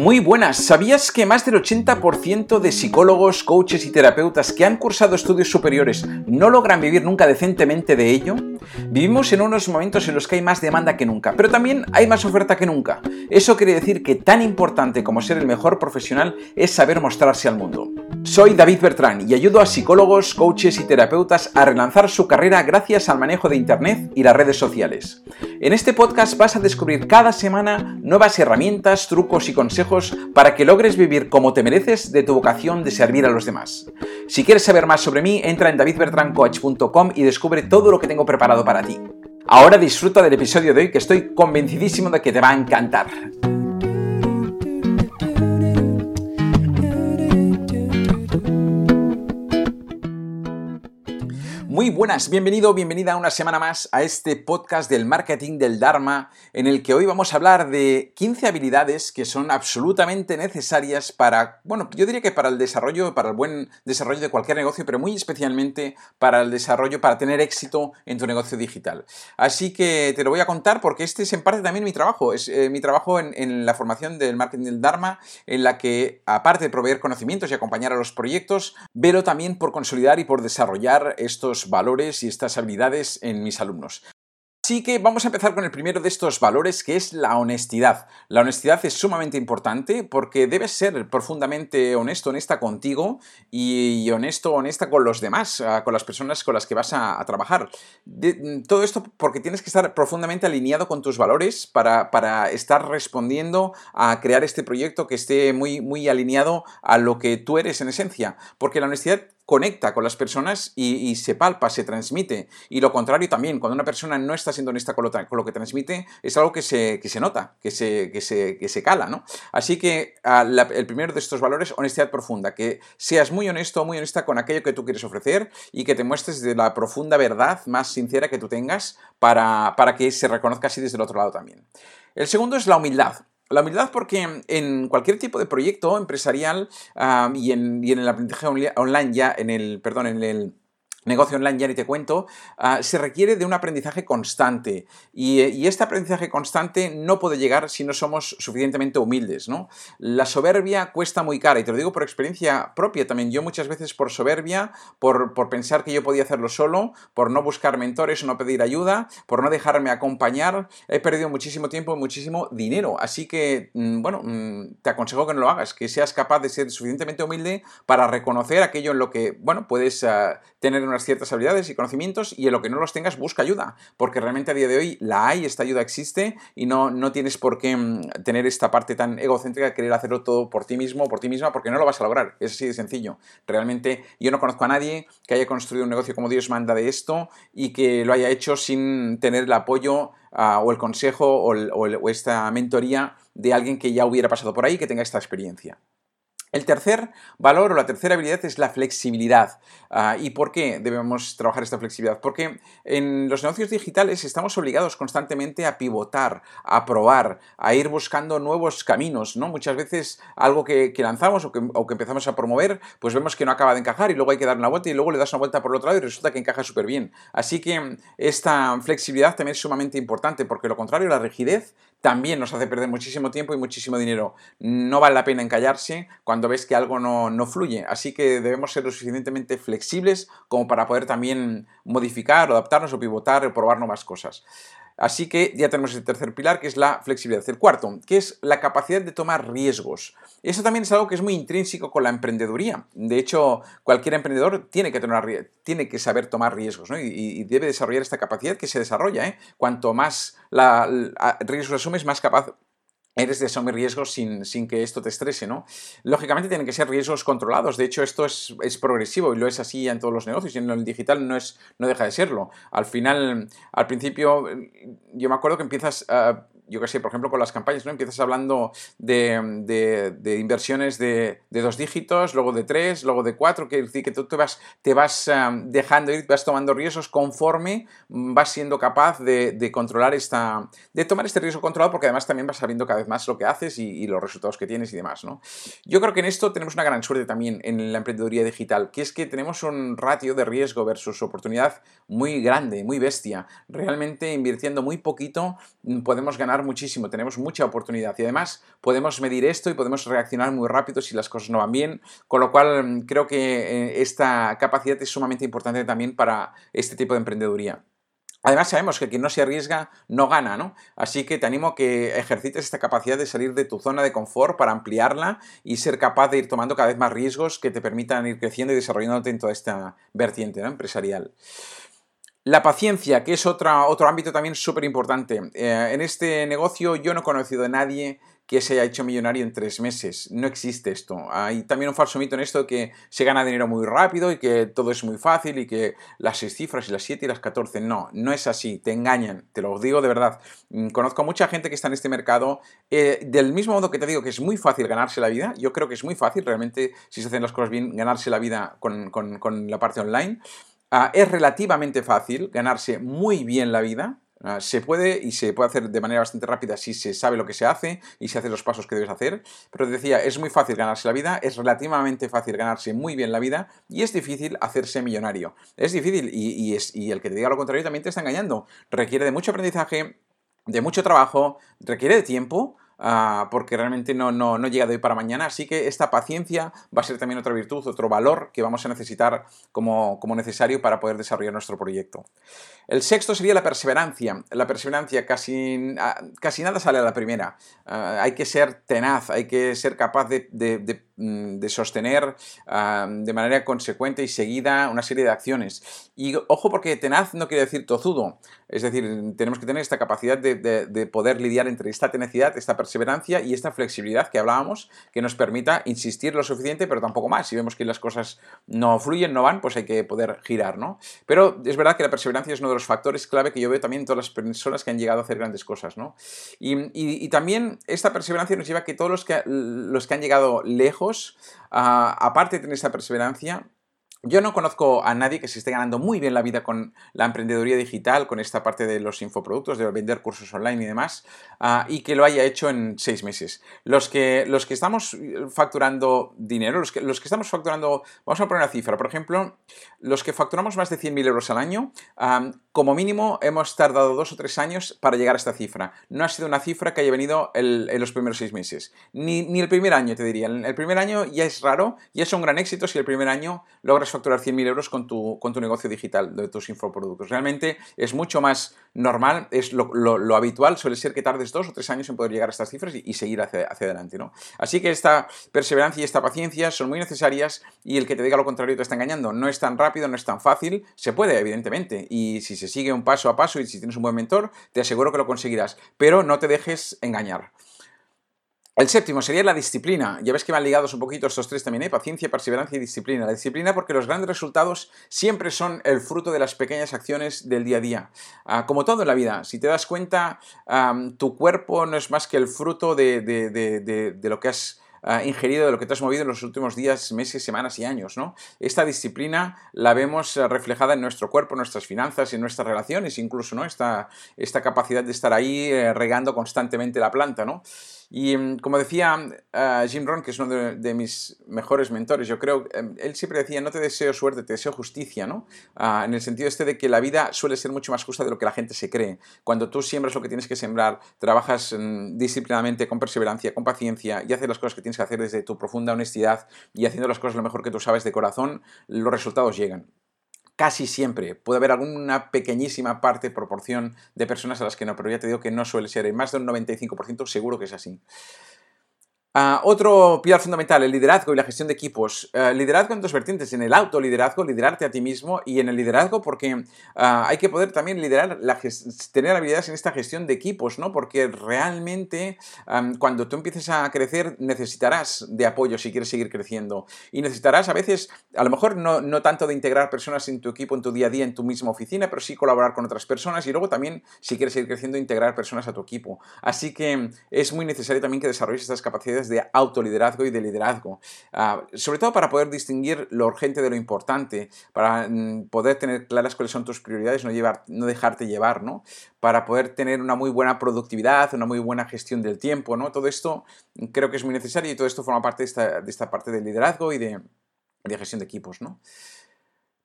Muy buenas, ¿sabías que más del 80% de psicólogos, coaches y terapeutas que han cursado estudios superiores no logran vivir nunca decentemente de ello? Vivimos en unos momentos en los que hay más demanda que nunca, pero también hay más oferta que nunca. Eso quiere decir que tan importante como ser el mejor profesional es saber mostrarse al mundo. Soy David Bertrán y ayudo a psicólogos, coaches y terapeutas a relanzar su carrera gracias al manejo de Internet y las redes sociales. En este podcast vas a descubrir cada semana nuevas herramientas, trucos y consejos para que logres vivir como te mereces de tu vocación de servir a los demás. Si quieres saber más sobre mí, entra en davidbertrancoach.com y descubre todo lo que tengo preparado para ti. Ahora disfruta del episodio de hoy que estoy convencidísimo de que te va a encantar. Muy buenas, bienvenido, bienvenida una semana más a este podcast del marketing del Dharma, en el que hoy vamos a hablar de 15 habilidades que son absolutamente necesarias para, bueno, yo diría que para el desarrollo, para el buen desarrollo de cualquier negocio, pero muy especialmente para el desarrollo, para tener éxito en tu negocio digital. Así que te lo voy a contar porque este es en parte también mi trabajo, es eh, mi trabajo en, la formación del marketing del Dharma, en la que, aparte de proveer conocimientos y acompañar a los proyectos, velo también por consolidar y por desarrollar estos valores y estas habilidades en mis alumnos. Así que vamos a empezar con el primero de estos valores, que es la honestidad. La honestidad es sumamente importante porque debes ser profundamente honesto, honesta contigo y honesto, honesta con los demás, ah, con las personas con las que vas a, trabajar. todo esto porque tienes que estar profundamente alineado con tus valores para, para, estar respondiendo a crear este proyecto que esté muy, muy alineado a lo que tú eres en esencia. Porque la honestidad conecta con las personas y, se palpa, se transmite. Y lo contrario también, cuando una persona no está siendo honesta con lo, que transmite, es algo que se, se nota, que se, que se, se, cala, ¿no? Así que el primero de estos valores, honestidad profunda, que seas muy honesto o muy honesta con aquello que tú quieres ofrecer y que te muestres de la profunda verdad más sincera que tú tengas para, para que se reconozca así desde el otro lado también. El segundo es la humildad. La humildad porque en cualquier tipo de proyecto empresarial y, en, y, en, el aprendizaje online ya, en el, perdón, en el negocio online, ya ni te cuento, ah, se requiere de un aprendizaje constante. Y, este aprendizaje constante no puede llegar si no somos suficientemente humildes, ¿no? La soberbia cuesta muy cara, y te lo digo por experiencia propia también. Yo muchas veces por soberbia, por, por pensar que yo podía hacerlo solo, por no buscar mentores o no pedir ayuda, por no dejarme acompañar, he perdido muchísimo tiempo y muchísimo dinero. Así que, mm, bueno, mm, te aconsejo que no lo hagas, que seas capaz de ser suficientemente humilde para reconocer aquello en lo que, bueno, puedes ah, tener unas ciertas habilidades y conocimientos y en lo que no los tengas busca ayuda, porque realmente a día de hoy la hay, esta ayuda existe y no, no tienes por qué mm, tener esta parte tan egocéntrica de querer hacerlo todo por ti mismo o por ti misma, porque no lo vas a lograr, es así de sencillo. Realmente yo no conozco a nadie que haya construido un negocio como Dios manda de esto y que lo haya hecho sin tener el apoyo ah, o el consejo o esta mentoría de alguien que ya hubiera pasado por ahí que tenga esta experiencia. El tercer valor o la tercera habilidad es la flexibilidad. Ah, ¿Y por qué debemos trabajar esta flexibilidad? Porque en los negocios digitales estamos obligados constantemente a pivotar, a probar, a ir buscando nuevos caminos. ¿no? Muchas veces algo que, lanzamos o que, empezamos a promover, pues vemos que no acaba de encajar y luego hay que dar una vuelta y luego le das una vuelta por el otro lado y resulta que encaja súper bien. Así que esta flexibilidad también es sumamente importante porque lo contrario, la rigidez también nos hace perder muchísimo tiempo y muchísimo dinero. No vale la pena encallarse cuando ves que algo no, no, fluye. Así que debemos ser lo suficientemente flexibles como para poder también modificar, adaptarnos o pivotar o probar nuevas cosas. Así que ya tenemos el tercer pilar, que es la flexibilidad. El cuarto, que es la capacidad de tomar riesgos. Eso también es algo que es muy intrínseco con la emprendeduría. De hecho, cualquier emprendedor tiene que, tener, tiene que saber tomar riesgos y, debe desarrollar esta capacidad que se desarrolla. ¿eh? Cuanto más la, riesgos asumes, más capaz eres de asumir riesgos sin, sin, que esto te estrese, ¿no? Lógicamente tienen que ser riesgos controlados, de hecho esto es, es, progresivo y lo es así en todos los negocios y en el digital no, es, no deja de serlo. Al final, al principio, yo me acuerdo que empiezas... yo qué sé, por ejemplo, con las campañas, ¿no? Empiezas hablando de, inversiones de, dos dígitos, luego de tres, luego de cuatro, quiere decir que tú te vas, te vas dejando ir, vas tomando riesgos conforme vas siendo capaz de, controlar esta, de tomar este riesgo controlado, porque además también vas sabiendo cada vez más lo que haces y, los resultados que tienes y demás, ¿no? Yo creo que en esto tenemos una gran suerte también en la emprendeduría digital, que es que tenemos un ratio de riesgo versus oportunidad muy grande, muy bestia. Realmente invirtiendo muy poquito podemos ganar ganar muchísimo, tenemos mucha oportunidad y además podemos medir esto y podemos reaccionar muy rápido si las cosas no van bien, con lo cual mm, creo que eh, esta capacidad es sumamente importante también para este tipo de emprendeduría. Además sabemos que quien no se arriesga no gana, ¿no? Así que te animo a que ejercites esta capacidad de salir de tu zona de confort para ampliarla y ser capaz de ir tomando cada vez más riesgos que te permitan ir creciendo y desarrollándote en toda esta vertiente empresarial. La paciencia, que es otra, otro ámbito también súper importante. Eh, en este negocio yo no he conocido a nadie que se haya hecho millonario en tres meses. No existe esto. Hay también un falso mito en esto que se gana dinero muy rápido y que todo es muy fácil y que las seis cifras y las siete y las catorce. No, no es así. Te engañan. Te lo digo de verdad. Mm, conozco a mucha gente que está en este mercado. Eh, del mismo modo que te digo que es muy fácil ganarse la vida, yo creo que es muy fácil realmente, si se hacen las cosas bien, ganarse la vida con la parte online. Ah, es relativamente fácil ganarse muy bien la vida. Ah, se puede y se puede hacer de manera bastante rápida si se sabe lo que se hace y se hace los pasos que debes hacer. Pero te decía, es muy fácil ganarse la vida, es relativamente fácil ganarse muy bien la vida y es difícil hacerse millonario. Es difícil y, es, y el que te diga lo contrario también te está engañando. Requiere de mucho aprendizaje, de mucho trabajo, requiere de tiempo Ah, porque realmente no, no, no, llega de hoy para mañana. Así que esta paciencia va a ser también otra virtud, otro valor que vamos a necesitar como, como necesario para poder desarrollar nuestro proyecto. El sexto sería la perseverancia. La perseverancia, casi, ah, casi nada sale a la primera. Ah, hay que ser tenaz, hay que ser capaz de, de, mm, sostener de manera consecuente y seguida una serie de acciones. Y ojo porque tenaz no quiere decir tozudo. Es decir, tenemos que tener esta capacidad de, poder lidiar entre esta tenacidad, esta perseverancia y esta flexibilidad que hablábamos, que nos permita insistir lo suficiente, pero tampoco más. Si vemos que las cosas no fluyen, no van, pues hay que poder girar, ¿no? Pero es verdad que la perseverancia es uno de los factores clave que yo veo también en todas las personas que han llegado a hacer grandes cosas, ¿no? Y, también esta perseverancia nos lleva a que todos los que, los que han llegado lejos, ah, aparte de tener esta perseverancia, yo no conozco a nadie que se esté ganando muy bien la vida con la emprendeduría digital, con esta parte de los infoproductos, de vender cursos online y demás, ah, y que lo haya hecho en seis meses. Los que, los que estamos facturando dinero, los que, los que estamos facturando, vamos a poner una cifra, por ejemplo, los que facturamos más de 100.000 euros al año, como mínimo hemos tardado dos o tres años para llegar a esta cifra. No ha sido una cifra que haya venido en los primeros seis meses, ni, ni, el primer año, te diría. El primer año ya es raro, y es un gran éxito si el primer año logras facturar 100.000 euros con tu, con tu negocio digital de tus infoproductos. Realmente es mucho más normal, es lo, habitual, suele ser que tardes dos o tres años en poder llegar a estas cifras y, seguir hacia, hacia, adelante. ¿no? Así que esta perseverancia y esta paciencia son muy necesarias y el que te diga lo contrario te está engañando. No es tan rápido, no es tan fácil, se puede, evidentemente, y si se sigue un paso a paso y si tienes un buen mentor, te aseguro que lo conseguirás, pero no te dejes engañar. El séptimo sería la disciplina. Ya ves que van ligados un poquito estos tres también, ¿eh? paciencia, perseverancia y disciplina. La disciplina porque los grandes resultados siempre son el fruto de las pequeñas acciones del día a día. Ah, como todo en la vida, si te das cuenta, tu cuerpo no es más que el fruto de, lo que has ingerido, de lo que te has movido en los últimos días, meses, semanas y años. ¿no? Esta disciplina la vemos eh, reflejada en nuestro cuerpo, en nuestras finanzas, en nuestras relaciones, incluso ¿no? esta, esta capacidad de estar ahí eh, regando constantemente la planta. ¿no? Y mm, como decía uh, Jim Rohn, que es uno de, mis mejores mentores, yo creo, em, él siempre decía, no te deseo suerte, te deseo justicia, ¿no? Uh, en el sentido este de que la vida suele ser mucho más justa de lo que la gente se cree. Cuando tú siembras lo que tienes que sembrar, trabajas um, disciplinadamente, con perseverancia, con paciencia y haces las cosas que tienes que hacer desde tu profunda honestidad y haciendo las cosas lo mejor que tú sabes de corazón, los resultados llegan casi siempre. Puede haber alguna pequeñísima parte, proporción de personas a las que no, pero ya te digo que no suele ser. En más de un 95% seguro que es así. Ah, otro pilar fundamental, el liderazgo y la gestión de equipos. Uh, liderazgo en dos vertientes, en el autoliderazgo, liderarte a ti mismo, y en el liderazgo porque ah, hay que poder también liderar, tener habilidades en esta gestión de equipos, ¿no? Porque realmente cuando tú empieces a crecer necesitarás de apoyo si quieres seguir creciendo. Y necesitarás a veces, a lo mejor no, no tanto de integrar personas en tu equipo, en tu día a día, en tu misma oficina, pero sí colaborar con otras personas y luego también, si quieres seguir creciendo, integrar personas a tu equipo. Así que es muy necesario también que desarrolles estas capacidades de autoliderazgo y de liderazgo, ah, sobre todo para poder distinguir lo urgente de lo importante, para mm, poder tener claras cuáles son tus prioridades, no, llevar, no dejarte llevar, ¿no? para poder tener una muy buena productividad, una muy buena gestión del tiempo, ¿no? Todo esto creo que es muy necesario y todo esto forma parte de esta, parte del liderazgo y de, de gestión de equipos, ¿no?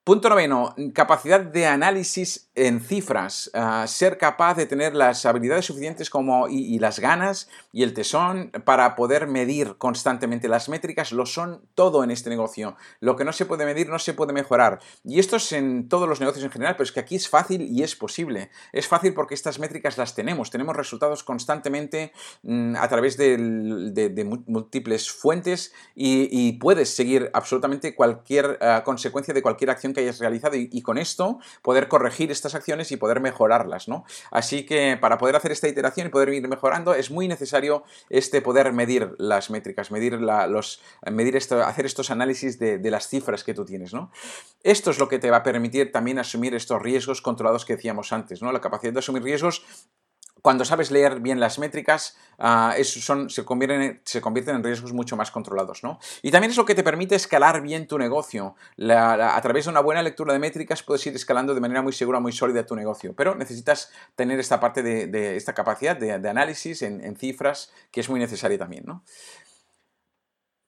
Punto noveno, capacidad de análisis en cifras. Ah, ser capaz de tener las habilidades suficientes como, y, las ganas y el tesón para poder medir constantemente. Las métricas lo son todo en este negocio. Lo que no se puede medir no se puede mejorar. Y esto es en todos los negocios en general, pero es que aquí es fácil y es posible. Es fácil porque estas métricas las tenemos. Tenemos resultados constantemente mm, a través de, múltiples fuentes y, puedes seguir absolutamente cualquier ah, consecuencia de cualquier acción que hayas realizado y, con esto poder corregir estas acciones y poder mejorarlas, ¿no? Así que para poder hacer esta iteración y poder ir mejorando es muy necesario este poder medir las métricas, medir los, medir esto, hacer estos análisis de, de, las cifras que tú tienes, ¿no? Esto es lo que te va a permitir también asumir estos riesgos controlados que decíamos antes, ¿no? La capacidad de asumir riesgos cuando sabes leer bien las métricas, ah, son, se, convierten, se, convierten, en riesgos mucho más controlados. ¿no? Y también es lo que te permite escalar bien tu negocio. a través de una buena lectura de métricas puedes ir escalando de manera muy segura, muy sólida tu negocio. Pero necesitas tener esta parte de, esta capacidad de, análisis en, cifras que es muy necesaria también. ¿no?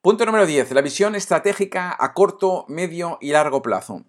Punto número 10. La visión estratégica a corto, medio y largo plazo.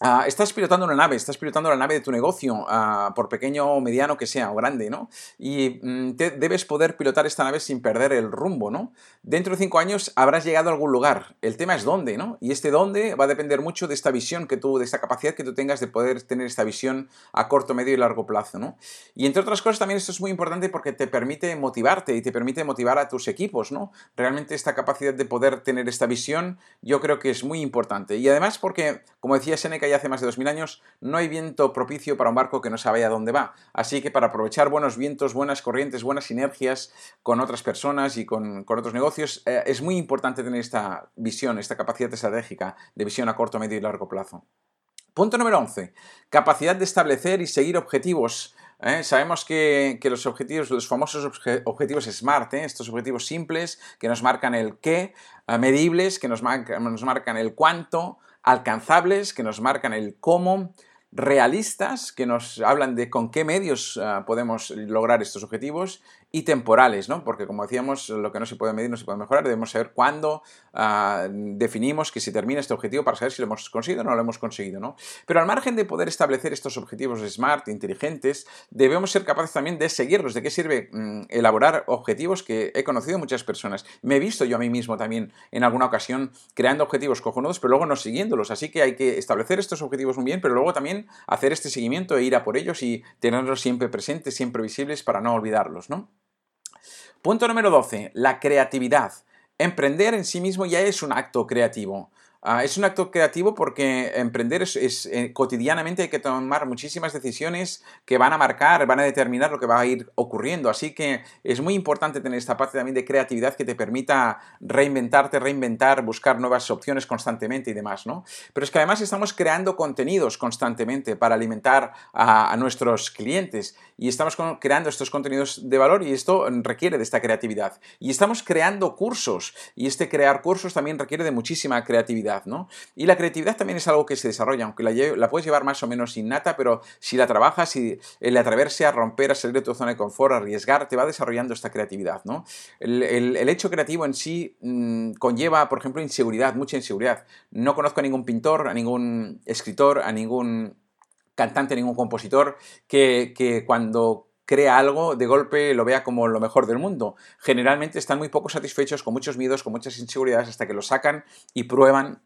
Ah, estás pilotando una nave, estás pilotando la nave de tu negocio, ah, por pequeño o mediano que sea, o grande, ¿no? Y mm, debes poder pilotar esta nave sin perder el rumbo, ¿no? Dentro de cinco años habrás llegado a algún lugar. El tema es dónde, ¿no? Y este dónde va a depender mucho de esta visión que tú, de esta capacidad que tú tengas de poder tener esta visión a corto, medio y largo plazo, ¿no? Y entre otras cosas también esto es muy importante porque te permite motivarte y te permite motivar a tus equipos, ¿no? Realmente esta capacidad de poder tener esta visión yo creo que es muy importante. Y además porque, como decía Seneca, ya hace más de 2000 años, no hay viento propicio para un barco que no sabe a dónde va. Así que para aprovechar buenos vientos, buenas corrientes, buenas sinergias con otras personas y con, otros negocios, eh, es muy importante tener esta visión, esta capacidad estratégica de visión a corto, medio y largo plazo. Punto número 11. Capacidad de establecer y seguir objetivos ¿eh? Sabemos que, los objetivos, los famosos objetivos SMART, ¿eh? estos objetivos simples que nos marcan el qué, medibles que nos marcan el cuánto, alcanzables, que nos marcan el cómo, realistas, que nos hablan de con qué medios ah, podemos lograr estos objetivos, y temporales, ¿no? Porque como decíamos, lo que no se puede medir no se puede mejorar, debemos saber cuándo ah, definimos que se termina este objetivo para saber si lo hemos conseguido o no lo hemos conseguido, ¿no? Pero al margen de poder establecer estos objetivos smart, inteligentes, debemos ser capaces también de seguirlos. ¿De qué sirve mm, elaborar objetivos que he conocido muchas personas? Me he visto yo a mí mismo también en alguna ocasión creando objetivos cojonudos, pero luego no siguiéndolos. Así que hay que establecer estos objetivos muy bien, pero luego también hacer este seguimiento e ir a por ellos y tenerlos siempre presentes, siempre visibles para no olvidarlos, ¿no? Punto número 12. La creatividad. Emprender en sí mismo ya es un acto creativo. Ah, es un acto creativo porque emprender es, eh, cotidianamente hay que tomar muchísimas decisiones que van a marcar, van a determinar lo que va a ir ocurriendo. Así que es muy importante tener esta parte también de creatividad que te permita reinventarte, reinventar, buscar nuevas opciones constantemente y demás, ¿no? Pero es que además estamos creando contenidos constantemente para alimentar a, a nuestros clientes y estamos creando estos contenidos de valor y esto requiere de esta creatividad. Y estamos creando cursos y este crear cursos también requiere de muchísima creatividad. Y la creatividad también es algo que se desarrolla, aunque la, puedes llevar más o menos innata, pero si la trabajas y el atreverse a romper, a salir de tu zona de confort, a arriesgar, te va desarrollando esta creatividad. El, hecho creativo en sí mm, conlleva, por ejemplo, inseguridad, mucha inseguridad. No conozco a ningún pintor, a ningún escritor, a ningún cantante, a ningún compositor que, que cuando crea algo, de golpe lo vea como lo mejor del mundo. Generalmente están muy poco satisfechos, con muchos miedos, con muchas inseguridades, hasta que lo sacan y prueban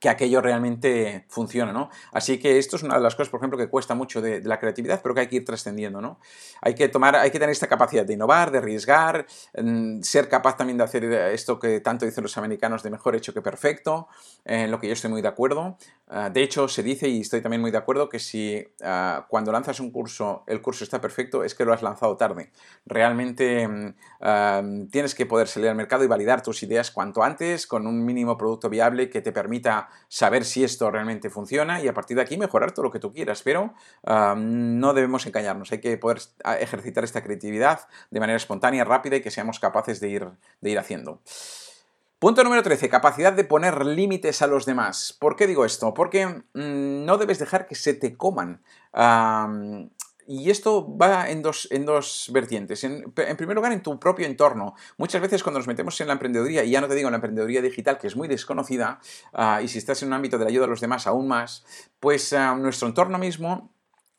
que aquello realmente funciona, ¿no? Así que esto es una de las cosas, por ejemplo, que cuesta mucho de, la creatividad, pero que hay que ir trascendiendo, ¿no? Hay que tomar, hay que tener esta capacidad de innovar, de arriesgar, mm, ser capaz también de hacer esto que tanto dicen los americanos de mejor hecho que perfecto, en lo que yo estoy muy de acuerdo. Ah, de hecho, se dice, y estoy también muy de acuerdo, que si ah, cuando lanzas un curso, el curso está perfecto, es que lo has lanzado tarde. Realmente mm, ah, tienes que poder salir al mercado y validar tus ideas cuanto antes, con un mínimo producto viable que te permita saber si esto realmente funciona y a partir de aquí mejorar todo lo que tú quieras. Pero no debemos engañarnos, hay que poder ejercitar esta creatividad de manera espontánea, rápida y que seamos capaces de ir, de ir haciendo. Punto número 13, capacidad de poner límites a los demás. ¿Por qué digo esto? Porque mm, no debes dejar que se te coman y esto va en dos, en dos vertientes. En, primer lugar, en tu propio entorno. Muchas veces cuando nos metemos en la emprendeduría, y ya no te digo en la emprendeduría digital, que es muy desconocida, ah, y si estás en un ámbito de la ayuda a los demás aún más, pues ah, nuestro entorno mismo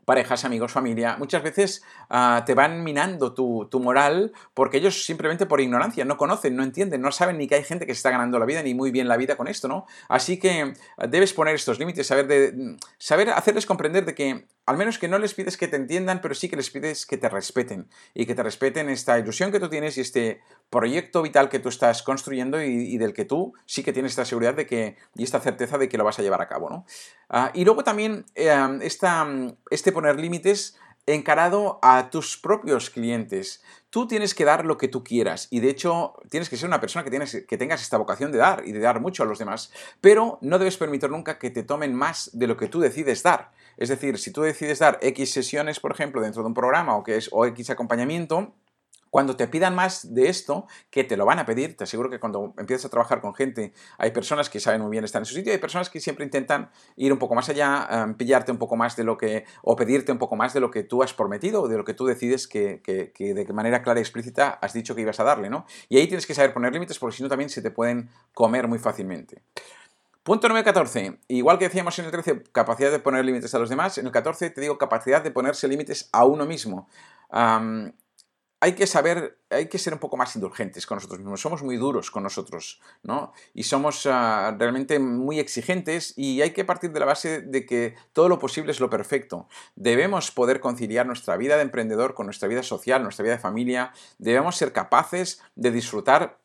parejas, amigos, familia, muchas veces ah, te van minando tu, moral porque ellos simplemente por ignorancia no conocen, no entienden, no saben ni que hay gente que se está ganando la vida ni muy bien la vida con esto, ¿no? Así que debes poner estos límites, saber, de, saber hacerles comprender de que al menos que no les pides que te entiendan, pero sí que les pides que te respeten y que te respeten esta ilusión que tú tienes y este proyecto vital que tú estás construyendo y, del que tú sí que tienes esta seguridad de que, y esta certeza de que lo vas a llevar a cabo. ¿no? Ah, y luego también eh, este poner límites encarado a tus propios clientes. Tú tienes que dar lo que tú quieras y de hecho tienes que ser una persona que, tienes, que tengas esta vocación de dar y de dar mucho a los demás, pero no debes permitir nunca que te tomen más de lo que tú decides dar. Es decir, si tú decides dar X sesiones, por ejemplo, dentro de un programa o, que es, o X acompañamiento, cuando te pidan más de esto, que te lo van a pedir, te aseguro que cuando empiezas a trabajar con gente, hay personas que saben muy bien estar en su sitio, hay personas que siempre intentan ir un poco más allá, em, pillarte un poco más de lo que, o pedirte un poco más de lo que tú has prometido o de lo que tú decides que, que de manera clara y explícita has dicho que ibas a darle, ¿no? Y ahí tienes que saber poner límites porque si no también se te pueden comer muy fácilmente. Punto número 14. Igual que decíamos en el 13, capacidad de poner límites a los demás, en el 14 te digo capacidad de ponerse límites a uno mismo hay que saber, hay que ser un poco más indulgentes con nosotros mismos. Somos muy duros con nosotros, ¿no? Y somos ah, realmente muy exigentes y hay que partir de la base de que todo lo posible es lo perfecto. Debemos poder conciliar nuestra vida de emprendedor con nuestra vida social, nuestra vida de familia. Debemos ser capaces de disfrutar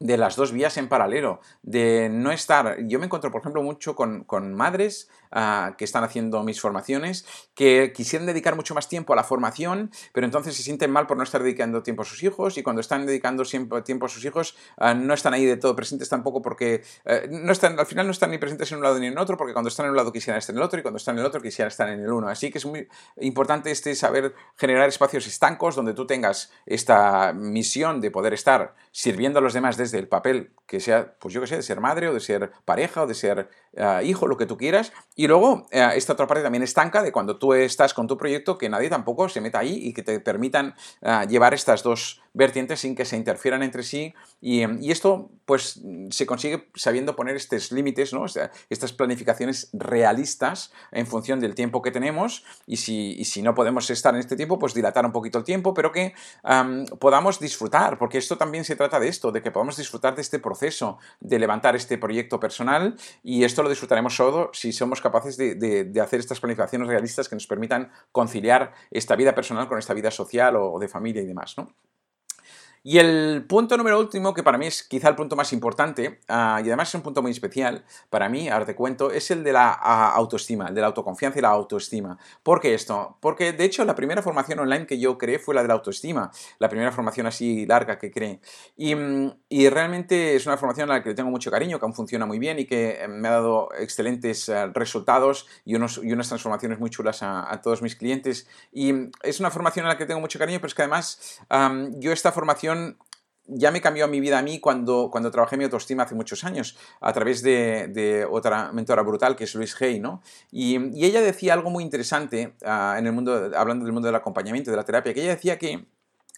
de las dos vías en paralelo, de no estar, yo me encuentro por ejemplo mucho con, madres ah, que están haciendo mis formaciones, que quisieran dedicar mucho más tiempo a la formación, pero entonces se sienten mal por no estar dedicando tiempo a sus hijos y cuando están dedicando tiempo a sus hijos ah, no están ahí de todo presentes tampoco porque eh, no están, al final no están ni presentes en un lado ni en otro porque cuando están en un lado quisieran estar en el otro y cuando están en el otro quisieran estar en el uno. Así que es muy importante este saber generar espacios estancos donde tú tengas esta misión de poder estar sirviendo a los demás desde desde el papel que sea, pues yo que sé, de ser madre o de ser pareja o de ser eh, hijo, lo que tú quieras. Y luego eh, esta otra parte también estanca de cuando tú estás con tu proyecto, que nadie tampoco se meta ahí y que te permitan eh, llevar estas dos vertientes sin que se interfieran entre sí. Y, esto pues se consigue sabiendo poner estos límites, ¿no? estas planificaciones realistas en función del tiempo que tenemos y si, si, no podemos estar en este tiempo, pues dilatar un poquito el tiempo, pero que podamos disfrutar, porque esto también se trata de esto, de que podamos disfrutar de este proceso de levantar este proyecto personal y esto lo disfrutaremos solo si somos capaces de, hacer estas planificaciones realistas que nos permitan conciliar esta vida personal con esta vida social o, de familia y demás, ¿no? Y el punto número último, que para mí es quizá el punto más importante, ah, y además es un punto muy especial para mí, ahora te cuento, es el de la ah, autoestima, el de la autoconfianza y la autoestima. ¿Por qué esto? Porque de hecho la primera formación online que yo creé fue la de la autoestima, la primera formación así larga que creé. Y, mm, realmente es una formación a la que le tengo mucho cariño, que aún funciona muy bien y que eh, me ha dado excelentes eh, resultados y, unos, y unas transformaciones muy chulas a, todos mis clientes. Y mm, es una formación a la que tengo mucho cariño, pero es que además yo esta formación ya me cambió mi vida a mí cuando, cuando trabajé mi autoestima hace muchos años, a través de, otra mentora brutal que es Luis Hay, ¿no? Y, ella decía algo muy interesante, ah, en el mundo, hablando del mundo del acompañamiento, de la terapia, que ella decía que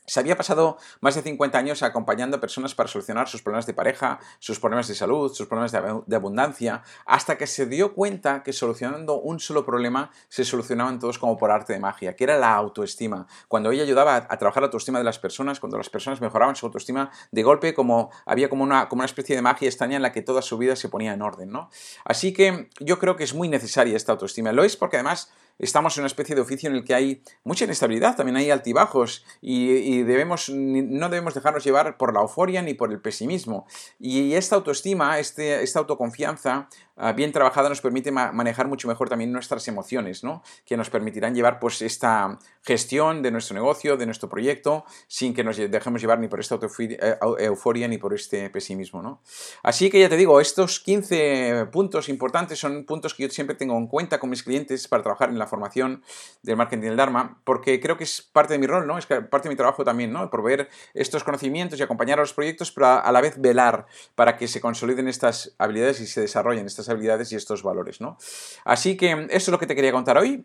se había pasado más de 50 años acompañando a personas para solucionar sus problemas de pareja, sus problemas de salud, sus problemas de, abundancia, hasta que se dio cuenta que solucionando un solo problema se solucionaban todos como por arte de magia, que era la autoestima. Cuando ella ayudaba a, trabajar la autoestima de las personas, cuando las personas mejoraban su autoestima, de golpe como había como una, como una especie de magia extraña en la que toda su vida se ponía en orden, ¿no? Así que yo creo que es muy necesaria esta autoestima. Lo es porque además estamos en una especie de oficio en el que hay mucha inestabilidad, también hay altibajos y, debemos, no debemos dejarnos llevar por la euforia ni por el pesimismo. Y esta autoestima, este, esta autoconfianza bien trabajada nos permite manejar mucho mejor también nuestras emociones, ¿no? Que nos permitirán llevar pues esta gestión de nuestro negocio, de nuestro proyecto, sin que nos dejemos llevar ni por esta eh, euforia ni por este pesimismo, ¿no? Así que ya te digo, estos 15 puntos importantes son puntos que yo siempre tengo en cuenta con mis clientes para trabajar en la formación del marketing del Dharma, porque creo que es parte de mi rol, ¿no? Es parte de mi trabajo también, ¿no? Proveer estos conocimientos y acompañar a los proyectos, pero a la vez velar para que se consoliden estas habilidades y se desarrollen estas habilidades y estos valores, ¿no? Así que eso es lo que te quería contar hoy.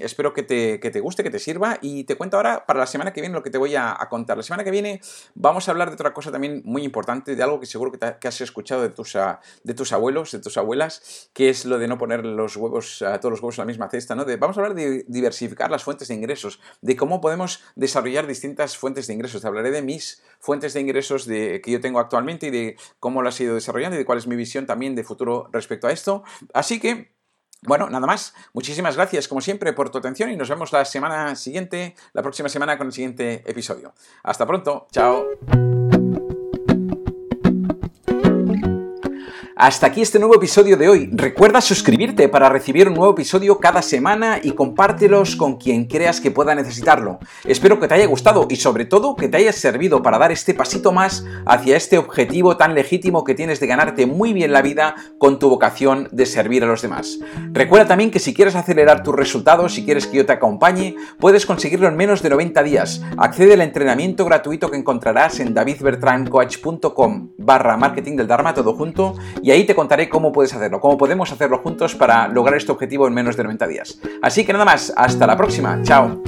espero que te, que te, guste, que te sirva y te cuento ahora para la semana que viene lo que te voy a, contar. La semana que viene vamos a hablar de otra cosa también muy importante, de algo que seguro que, has escuchado de tus, de tus abuelos, de tus abuelas, que es lo de no poner los huevos, todos los huevos en la misma cesta, ¿no? vamos a hablar de diversificar las fuentes de ingresos, de cómo podemos desarrollar distintas fuentes de ingresos. Te hablaré de mis fuentes de ingresos de, que yo tengo actualmente y de cómo las he ido desarrollando y de cuál es mi visión también de futuro respecto a esto. Así que bueno, nada más. Muchísimas gracias, como siempre, por tu atención y nos vemos la semana siguiente, la próxima semana, con el siguiente episodio. Hasta pronto. Chao. Hasta aquí este nuevo episodio de hoy. Recuerda suscribirte para recibir un nuevo episodio cada semana y compártelos con quien creas que pueda necesitarlo. Espero que te haya gustado y sobre todo que te haya servido para dar este pasito más hacia este objetivo tan legítimo que tienes de ganarte muy bien la vida con tu vocación de servir a los demás. Recuerda también que si quieres acelerar tus resultados, si quieres que yo te acompañe, puedes conseguirlo en menos de 90 días. Accede al entrenamiento gratuito que encontrarás en davidbertrancoach.com barra marketing del Dharma todo junto y ahí te contaré cómo puedes hacerlo, cómo podemos hacerlo juntos para lograr este objetivo en menos de 90 días. Así que nada más, hasta la próxima, chao.